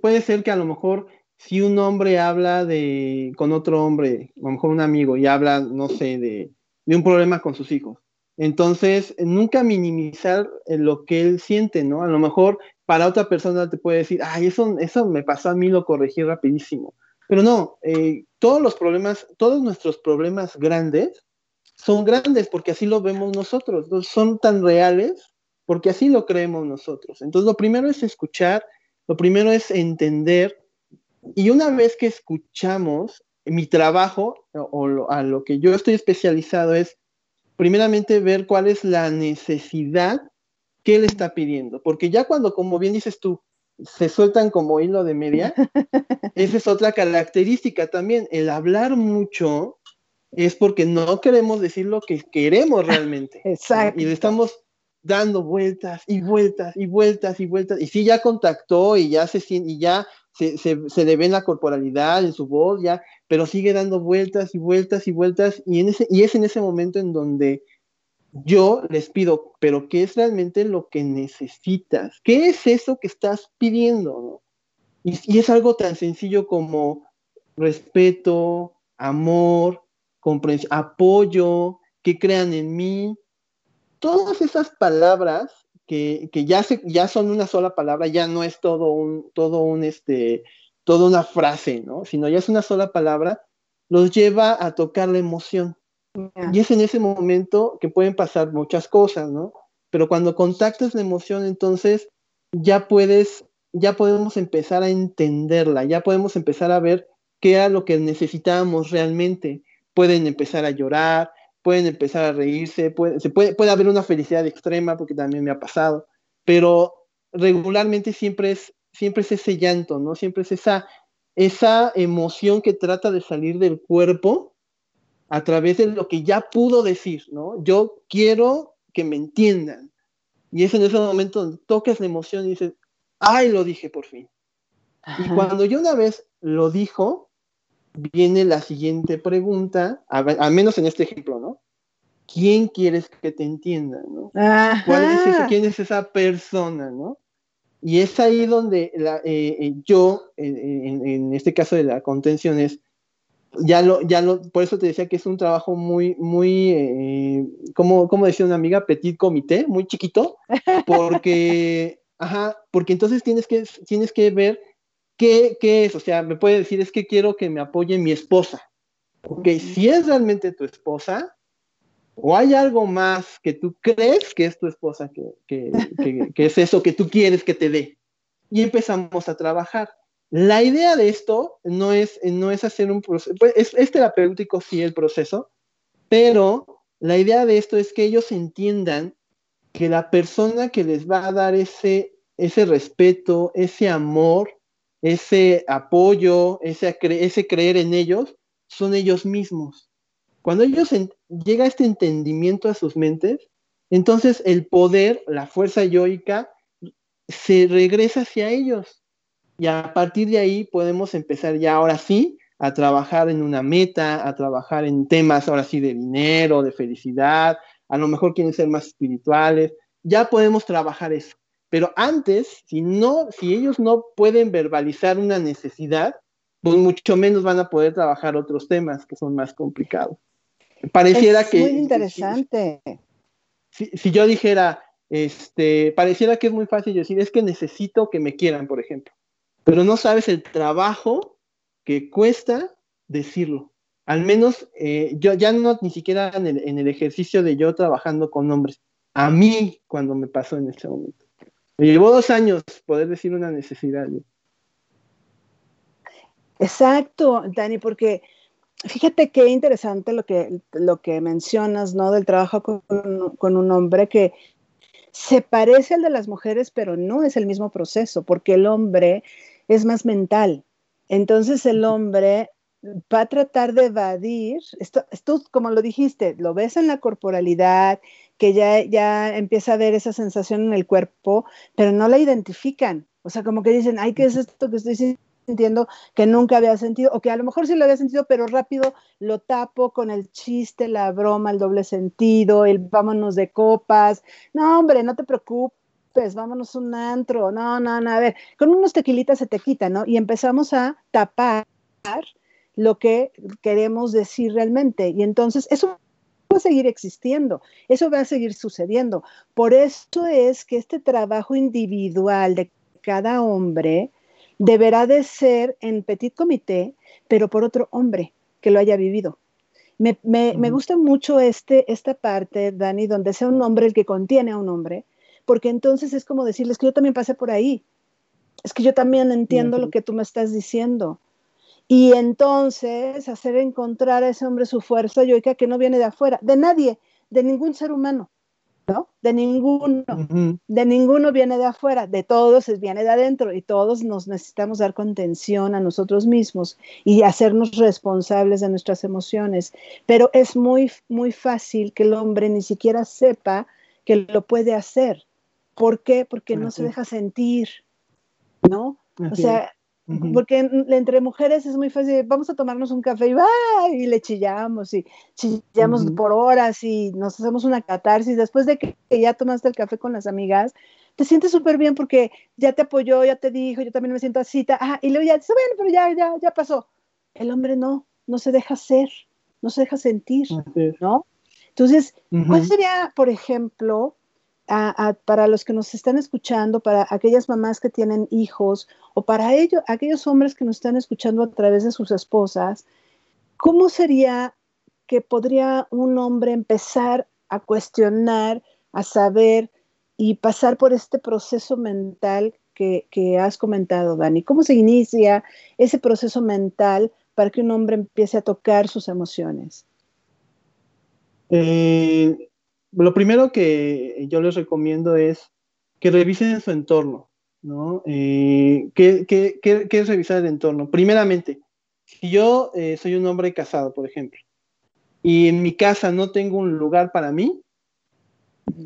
puede ser que a lo mejor si un hombre habla de, con otro hombre, a lo mejor un amigo, y habla, no sé, de, de un problema con sus hijos. Entonces, nunca minimizar lo que él siente, ¿no? A lo mejor para otra persona te puede decir, ay, eso, eso me pasó a mí, lo corregí rapidísimo. Pero no, eh, todos los problemas, todos nuestros problemas grandes son grandes porque así lo vemos nosotros, son tan reales porque así lo creemos nosotros. Entonces, lo primero es escuchar, Lo primero es entender, y una vez que escuchamos, mi trabajo o, a lo que yo estoy especializado es, primeramente, ver cuál es la necesidad que él está pidiendo, porque ya cuando, como bien dices tú, se sueltan como hilo de media, esa es otra característica también, el hablar mucho es porque no queremos decir lo que queremos realmente. Exacto. Y le estamos dando vueltas y vueltas y vueltas y vueltas. Y sí, ya contactó y ya se y ya se, se, le ve en la corporalidad, en su voz, ya, pero sigue dando vueltas y vueltas y vueltas. Y, en ese, y es en ese momento en donde yo les pido, pero ¿qué es realmente lo que necesitas? ¿Qué es eso que estás pidiendo? Y, y es algo tan sencillo como respeto, amor, comprensión, apoyo, que crean en mí. Todas esas palabras que, ya, se, ya son una sola palabra, ya no es todo un, todo un, este, toda una frase, ¿no? Sino ya es una sola palabra, los lleva a tocar la emoción. Y es en ese momento que pueden pasar muchas cosas, ¿no? Pero cuando contactas la emoción, entonces ya puedes, ya podemos empezar a entenderla, ya podemos empezar a ver qué era lo que necesitábamos realmente pueden empezar a llorar, pueden empezar a reírse, puede, se puede, puede haber una felicidad extrema, porque también me ha pasado, pero regularmente siempre es, siempre es ese llanto, ¿no? Siempre es esa, esa emoción que trata de salir del cuerpo a través de lo que ya pudo decir, ¿no? Yo quiero que me entiendan. Y es en ese momento donde tocas la emoción y dices, ay, lo dije por fin. Y cuando yo una vez lo dijo, viene la siguiente pregunta, al menos en este ejemplo, ¿no? ¿Quién quieres que te entienda, no? ¿Cuál es ¿Quién es esa persona, no? Y es ahí donde eh, eh, yo, en, este caso de la contención, es, ya lo, ya lo, por eso te decía que es un trabajo muy, muy, eh, como, como decía una amiga, petit comité, muy chiquito, porque, ajá, porque entonces tienes que, tienes que ver ¿Qué, es? O sea, me puede decir, es que quiero que me apoye mi esposa. Ok, si es realmente tu esposa, o hay algo más que tú crees que es tu esposa, que, es eso que tú quieres que te dé. Y empezamos a trabajar. La idea de esto no es, no es hacer un proceso, pues, es, es, terapéutico sí el proceso, pero la idea de esto es que ellos entiendan que la persona que les va a dar ese, ese respeto, ese amor, ese apoyo, ese, ese creer en ellos, son ellos mismos. Cuando ellos llega este entendimiento a sus mentes, entonces el poder, la fuerza yoica, se regresa hacia ellos. Y a partir de ahí podemos empezar ya ahora sí a trabajar en una meta, a trabajar en temas ahora sí de dinero, de felicidad, a lo mejor quieren ser más espirituales, ya podemos trabajar eso. Pero antes, si no, si ellos no pueden verbalizar una necesidad, pues mucho menos van a poder trabajar otros temas que son más complicados. Pareciera es que. Muy interesante. Si, yo dijera, este, pareciera que es muy fácil decir, es que necesito que me quieran, por ejemplo. Pero no sabes el trabajo que cuesta decirlo. Al menos eh, yo ya no ni siquiera en el, en el ejercicio de yo trabajando con hombres. A mí, cuando me pasó en ese momento. Me llevó dos años poder decir una necesidad. Exacto, Dani, porque fíjate qué interesante lo que, lo que mencionas, ¿no? Del trabajo con, con, un hombre que se parece al de las mujeres, pero no es el mismo proceso, porque el hombre es más mental. Entonces el hombre va a tratar de evadir, esto, esto como lo dijiste, lo ves en la corporalidad, que ya, ya empieza a ver esa sensación en el cuerpo, pero no la identifican. O sea, como que dicen, ay, ¿qué es esto que estoy sintiendo que nunca había sentido? O que a lo mejor sí lo había sentido, pero rápido lo tapo con el chiste, la broma, el doble sentido, el vámonos de copas. No, hombre, no te preocupes, vámonos un antro. No, no, no, a ver, con unos tequilitas se te quita, ¿no? Y empezamos a tapar lo que queremos decir realmente. Y entonces eso va a seguir existiendo, eso va a seguir sucediendo. Por eso es que este trabajo individual de cada hombre deberá de ser en petit comité, pero por otro hombre que lo haya vivido. Me, gusta mucho este, esta parte, Dani, donde sea un hombre el que contiene a un hombre, porque entonces es como decirles que yo también pasé por ahí. es que yo también entiendo lo que tú me estás diciendo. Y entonces hacer encontrar a ese hombre su fuerza, yo que no viene de afuera, de nadie, de ningún ser humano, ¿no? De ninguno, de ninguno viene de afuera, de todos viene de adentro y todos nos necesitamos dar contención a nosotros mismos y hacernos responsables de nuestras emociones. Pero es muy, muy fácil que el hombre ni siquiera sepa que lo puede hacer. ¿Por qué? Porque no se deja sentir, ¿no? O sea, porque entre mujeres es muy fácil, vamos a tomarnos un café y, va y le chillamos y chillamos por horas y nos hacemos una catarsis. Después de que, ya tomaste el café con las amigas, te sientes súper bien porque ya te apoyó, ya te dijo, yo también me siento así, ah, y luego ya dice, bueno, pero ya, ya, ya pasó. El hombre no, no se deja ser, no se deja sentir, ¿no? Entonces, ¿cuál sería, por ejemplo, para los que nos están escuchando, para aquellas mamás que tienen hijos o para ellos, aquellos hombres que nos están escuchando a través de sus esposas, ¿cómo sería que podría un hombre empezar a cuestionar, a saber y pasar por este proceso mental que, has comentado, Dani? ¿Cómo se inicia ese proceso mental para que un hombre empiece a tocar sus emociones? Eh, lo primero que yo les recomiendo es que revisen su entorno, ¿no? Eh, ¿qué, es revisar el entorno? Primeramente, si yo eh, soy un hombre casado, por ejemplo, y en mi casa no tengo un lugar para mí,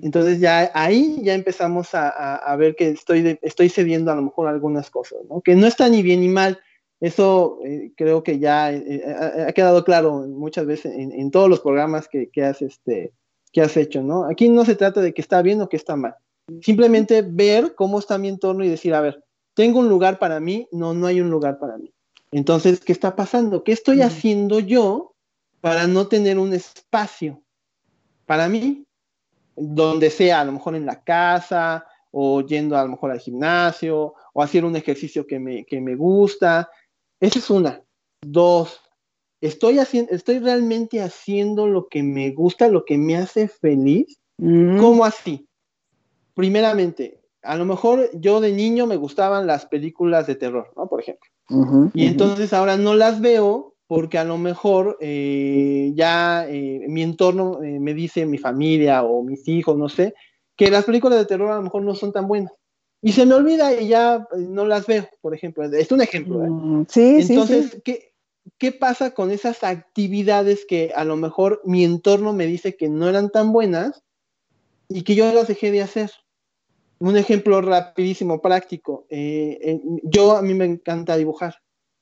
entonces ya ahí ya empezamos a, ver que estoy, estoy cediendo a lo mejor algunas cosas, ¿no? Que no está ni bien ni mal. Eso eh, creo que ya ha, quedado claro muchas veces en, todos los programas que, que este, que has hecho, ¿no? Aquí no se trata de que está bien o que está mal. Simplemente ver cómo está mi entorno y decir, a ver, ¿tengo un lugar para mí? No, no hay un lugar para mí. Entonces, ¿qué está pasando? ¿Qué estoy haciendo yo para no tener un espacio para mí? Donde sea, a lo mejor en la casa, o yendo a lo mejor al gimnasio, o hacer un ejercicio que me, que me gusta. Esa es una. Dos, estoy haciendo, estoy realmente haciendo lo que me gusta, lo que me hace feliz. Mm. ¿Cómo así? Primeramente, a lo mejor yo de niño me gustaban las películas de terror, ¿no? Por ejemplo. y entonces ahora no las veo porque a lo mejor eh, ya eh, mi entorno eh, me dice, mi familia o mis hijos, no sé, que las películas de terror a lo mejor no son tan buenas. Y se me olvida y ya no las veo, por ejemplo. Es un ejemplo. Mm, sí, Entonces, sí, ¿qué, ¿qué pasa con esas actividades que a lo mejor mi entorno me dice que no eran tan buenas y que yo las dejé de hacer? Un ejemplo rapidísimo, práctico. Eh, yo a mí me encanta dibujar.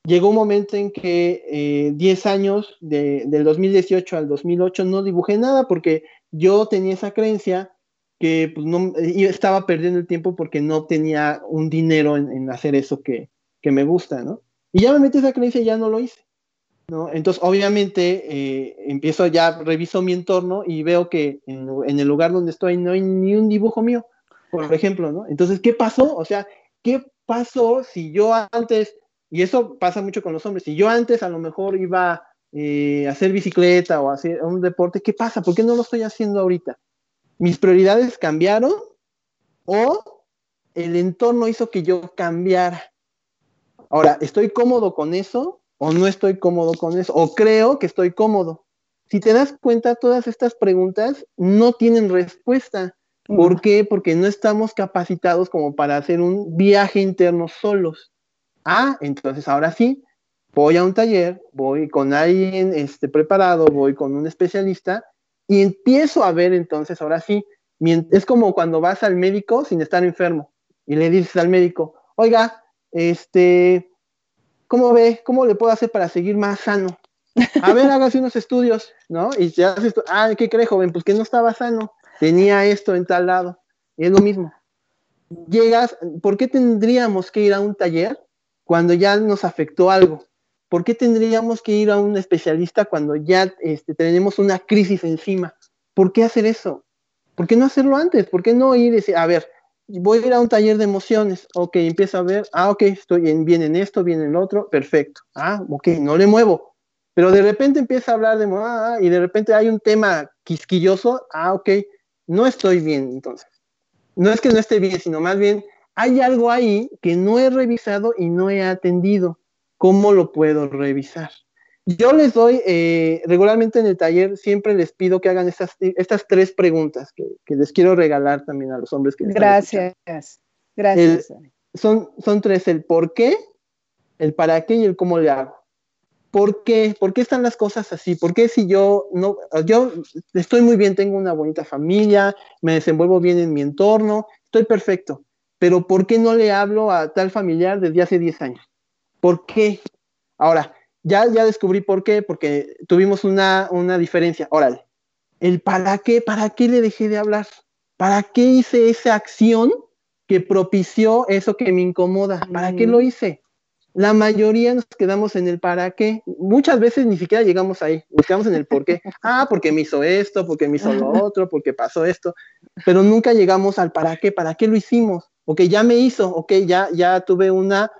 Llegó un momento en que 10 eh, años, del 2018 al 2008, no dibujé nada porque yo tenía esa creencia que pues, no, estaba perdiendo el tiempo porque no tenía un dinero en, hacer eso que, que me gusta, ¿no? Y ya me metí esa creencia y ya no lo hice. Entonces, obviamente, eh, empiezo ya, reviso mi entorno y veo que en, el lugar donde estoy no hay ni un dibujo mío, por ejemplo, ¿no? Entonces, ¿qué pasó? O sea, ¿qué pasó si yo antes, y eso pasa mucho con los hombres, si yo antes a lo mejor iba eh, a hacer bicicleta o a hacer un deporte, ¿qué pasa? ¿Por qué no lo estoy haciendo ahorita? ¿Mis prioridades cambiaron o el entorno hizo que yo cambiara? Ahora, ¿estoy cómodo con eso? O no estoy cómodo con eso, o creo que estoy cómodo. Si te das cuenta, todas estas preguntas no tienen respuesta. ¿Por qué? Porque no estamos capacitados como para hacer un viaje interno solos. Ah, entonces ahora sí, voy a un taller, voy con alguien este, preparado, voy con un especialista y empiezo a ver entonces ahora sí. Es como cuando vas al médico sin estar enfermo y le dices al médico, oiga, este, ¿cómo ve? ¿Cómo le puedo hacer para seguir más sano? A ver, hágase unos estudios, ¿no? Y ya haces esto, ah, ¿qué cree, joven? Pues que no estaba sano, tenía esto en tal lado. Y es lo mismo. Llegas, ¿por qué tendríamos que ir a un taller cuando ya nos afectó algo? ¿Por qué tendríamos que ir a un especialista cuando ya este, tenemos una crisis encima? ¿Por qué hacer eso? ¿Por qué no hacerlo antes? ¿Por qué no ir y decir, a ver, voy a ir a un taller de emociones, ok, empiezo a ver, ah, ok, estoy en, bien en esto, bien en lo otro, perfecto, ah, ok, no le muevo, pero de repente empieza a hablar de, ah, y de repente hay un tema quisquilloso, ah, ok, no estoy bien entonces. No es que no esté bien, sino más bien hay algo ahí que no he revisado y no he atendido. ¿Cómo lo puedo revisar? Yo les doy, eh, regularmente en el taller, siempre les pido que hagan estas, estas tres preguntas que, les quiero regalar también a los hombres que Gracias, gracias. son, son tres, el por qué, el para qué y el cómo le hago. ¿Por qué? ¿Por qué están las cosas así? ¿Por qué si yo no, yo estoy muy bien, tengo una bonita familia, me desenvuelvo bien en mi entorno, estoy perfecto, pero ¿por qué no le hablo a tal familiar desde hace 10 años? ¿Por qué? Ahora, ya, ya descubrí por qué, porque tuvimos una, una diferencia. Órale, el para qué, para qué le dejé de hablar, para qué hice esa acción que propició eso que me incomoda, ¿para qué lo hice? La mayoría nos quedamos en el para qué. Muchas veces ni siquiera llegamos ahí, nos quedamos en el por qué. Ah, porque me hizo esto, porque me hizo lo otro, porque pasó esto, pero nunca llegamos al para qué, para qué lo hicimos. Ok, ya me hizo, ok, ya, ya tuve una,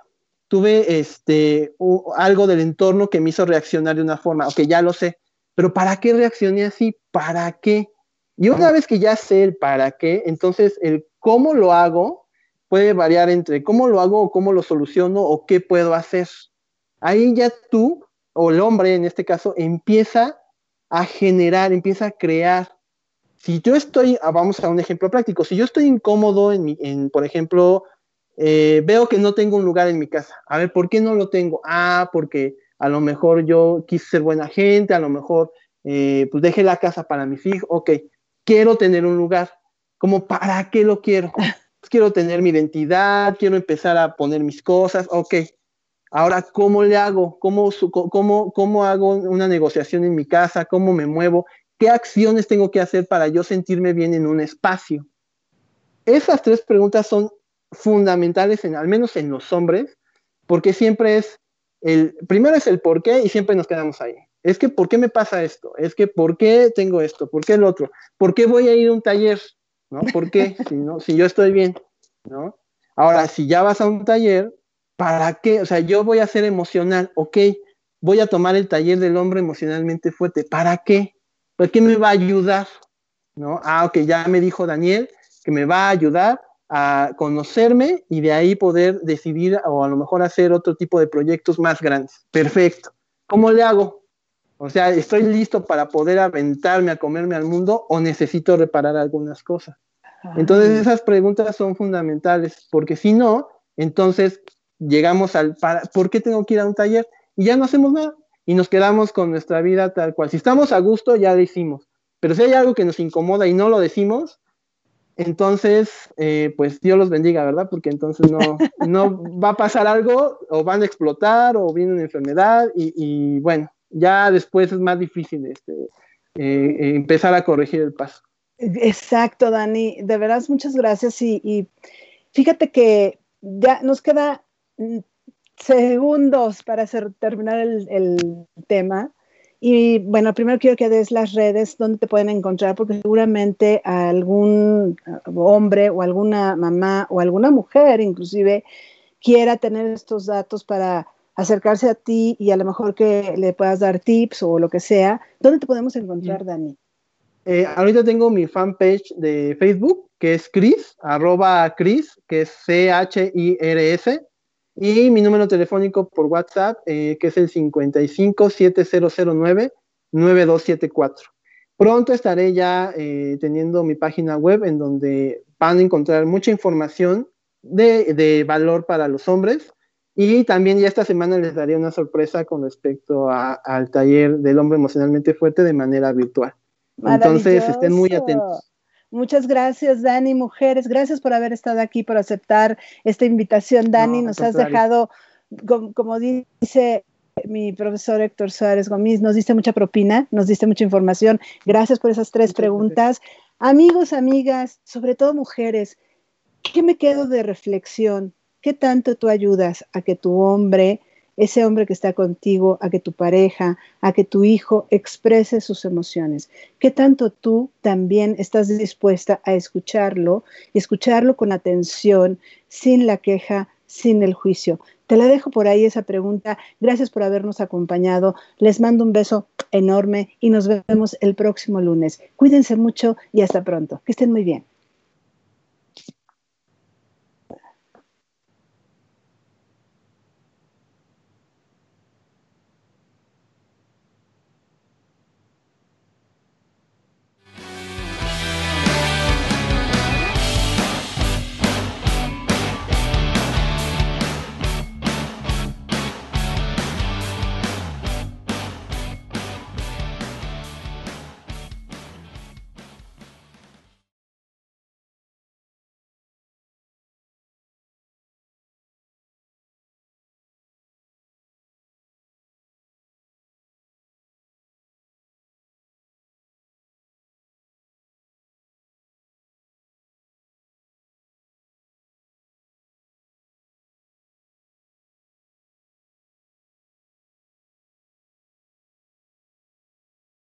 tuve este, algo del entorno que me hizo reaccionar de una forma, ok, ya lo sé, pero ¿para qué reaccioné así? ¿Para qué? Y una vez que ya sé el para qué, entonces el cómo lo hago puede variar entre cómo lo hago o cómo lo soluciono o qué puedo hacer. Ahí ya tú, o el hombre en este caso, empieza a generar, empieza a crear. Si yo estoy, ah, vamos a un ejemplo práctico, si yo estoy incómodo en, mi, en por ejemplo, eh, veo que no tengo un lugar en mi casa. A ver, ¿por qué no lo tengo? Ah, porque a lo mejor yo quise ser buena gente, a lo mejor eh, pues dejé la casa para mis hijos. Ok, quiero tener un lugar. ¿Cómo para qué lo quiero? quiero tener mi identidad, quiero empezar a poner mis cosas, ok. Ahora, ¿cómo le hago? ¿Cómo, cómo, cómo hago una negociación en mi casa? ¿Cómo me muevo? ¿Qué acciones tengo que hacer para yo sentirme bien en un espacio? Esas tres preguntas son fundamentales, en, al menos en los hombres, porque siempre es, el primero es el por qué y siempre nos quedamos ahí. Es que, ¿por qué me pasa esto? Es que, ¿por qué tengo esto? ¿Por qué el otro? ¿Por qué voy a ir a un taller? ¿no? ¿Por qué? Si, no, si yo estoy bien, ¿no? Ahora, si ya vas a un taller, ¿para qué? O sea, yo voy a ser emocional, ok, voy a tomar el taller del hombre emocionalmente fuerte, ¿para qué? ¿Por qué me va a ayudar? ¿No? Ah, ok, ya me dijo Daniel que me va a ayudar a conocerme y de ahí poder decidir o a lo mejor hacer otro tipo de proyectos más grandes. Perfecto. ¿Cómo le hago? O sea, ¿estoy listo para poder aventarme a comerme al mundo o necesito reparar algunas cosas? Entonces esas preguntas son fundamentales, porque si no, entonces llegamos al, para, ¿por qué tengo que ir a un taller? Y ya no hacemos nada y nos quedamos con nuestra vida tal cual. Si estamos a gusto, ya decimos, pero si hay algo que nos incomoda y no lo decimos, entonces, eh, pues Dios los bendiga, ¿verdad? Porque entonces no, no va a pasar algo, o van a explotar, o viene una enfermedad, y bueno, ya después es más difícil este, eh, empezar a corregir el paso. Exacto, Dani. De veras, muchas gracias. Y, fíjate que ya nos queda mm, segundos para hacer, terminar el, tema. Y bueno, primero quiero que des las redes donde te pueden encontrar, porque seguramente algún hombre o alguna mamá o alguna mujer inclusive quiera tener estos datos para acercarse a ti y a lo mejor que le puedas dar tips o lo que sea, ¿dónde te podemos encontrar, Dani? Eh, ahorita tengo mi fanpage de Facebook, que es Chris, arroba Chris, que es C-H-I-R-S, y mi número telefónico por WhatsApp, eh, que es el 55-7009-9274. Pronto estaré ya eh, teniendo mi página web en donde van a encontrar mucha información de, de valor para los hombres y también ya esta semana les daría una sorpresa con respecto al taller del hombre emocionalmente fuerte de manera virtual. Entonces estén muy atentos. Muchas gracias, Dani, mujeres. Gracias por haber estado aquí, por aceptar esta invitación, Dani. nos has dejado, como, dice mi profesor Héctor Suárez Gómez, nos diste mucha propina, nos diste mucha información. Gracias por esas tres preguntas. Amigos, amigas, sobre todo mujeres, ¿qué me quedo de reflexión? ¿Qué tanto tú ayudas a que tu hombre, ese hombre que está contigo, a que tu pareja, a que tu hijo exprese sus emociones? ¿Qué tanto tú también estás dispuesta a escucharlo y escucharlo con atención, sin la queja, sin el juicio? Te la dejo por ahí esa pregunta. Gracias por habernos acompañado. Les mando un beso enorme y nos vemos el próximo lunes. Cuídense mucho y hasta pronto. Que estén muy bien.